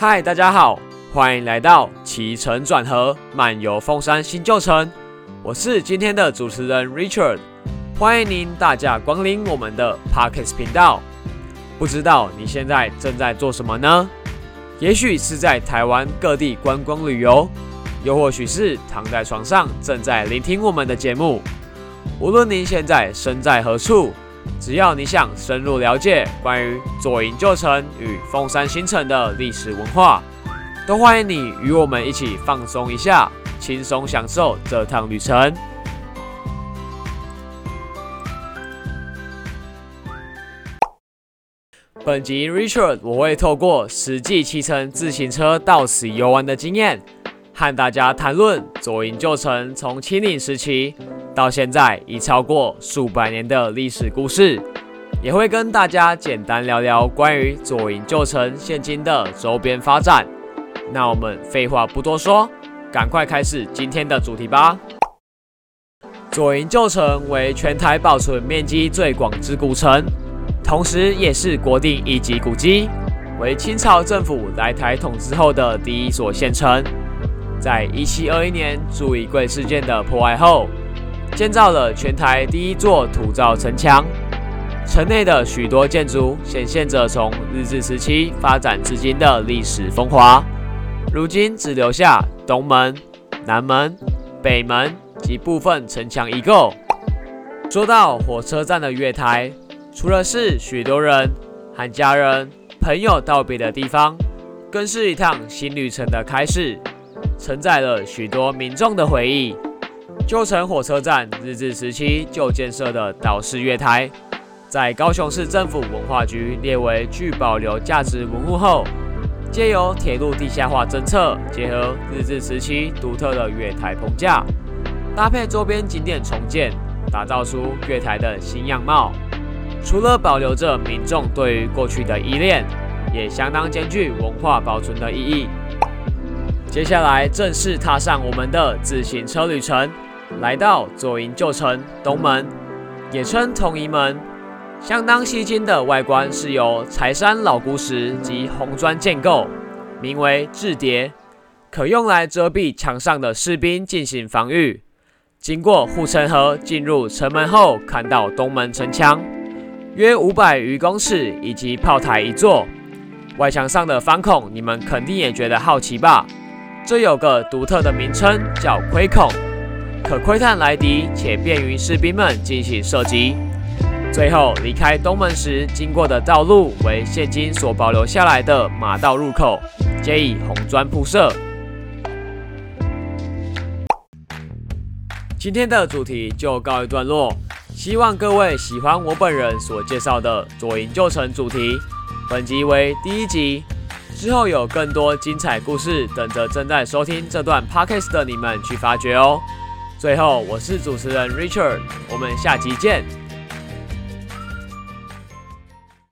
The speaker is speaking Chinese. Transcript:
嗨，大家好，欢迎来到起承转合漫游凤山新旧城。我是今天的主持人 Richard，欢迎您大驾光临我们的 Parkes 频道。不知道你现在正在做什么呢？也许是在台湾各地观光旅游，又或许是躺在床上正在聆听我们的节目。无论您现在身在何处，只要你想深入了解关于左营旧城与凤山新城的历史文化，都欢迎你与我们一起放松一下，轻松享受这趟旅程。本集 Richard 我会透过实际骑乘自行车到此游玩的经验，和大家谈论左营旧城从清领时期到现在已超过数百年的历史故事，也会跟大家简单聊聊关于左营旧城现今的周边发展。那我们废话不多说，赶快开始今天的主题吧。左营旧城为全台保存面积最广之古城。同时，也是国定一级古迹，为清朝政府来台统治后的第一所县城。在一七二一年朱以贵事件的破坏后，建造了全台第一座土造城墙。城内的许多建筑显现着从日治时期发展至今的历史风华。如今只留下东门、南门、北门及部分城墙遗构。说到火车站的月台。除了是许多人和家人、朋友道别的地方，更是一趟新旅程的开始，承载了许多民众的回忆。旧城火车站日治时期就建设的岛式月台，在高雄市政府文化局列为具保留价值文物后，借由铁路地下化政策，结合日治时期独特的月台棚架，搭配周边景点重建，打造出月台的新样貌。除了保留着民众对于过去的依恋，也相当兼具文化保存的意义。接下来正式踏上我们的自行车旅程，来到左营旧城东门，也称同一门。相当吸睛的外观是由柴山老古石及红砖建构，名为雉叠，可用来遮蔽墙上的士兵进行防御。经过护城河进入城门后，看到东门城墙。约五百余公尺，以及炮台一座。外墙上的方孔，你们肯定也觉得好奇吧？这有个独特的名称，叫窥孔，可窥探来敌，且便于士兵们进行射击。最后离开东门时经过的道路，为现今所保留下来的马道入口，皆以红砖铺设。今天的主题就告一段落。希望各位喜欢我本人所介绍的左营旧城主题。本集为第一集，之后有更多精彩故事等着正在收听这段 podcast 的你们去发掘哦。最后，我是主持人 Richard，我们下集见。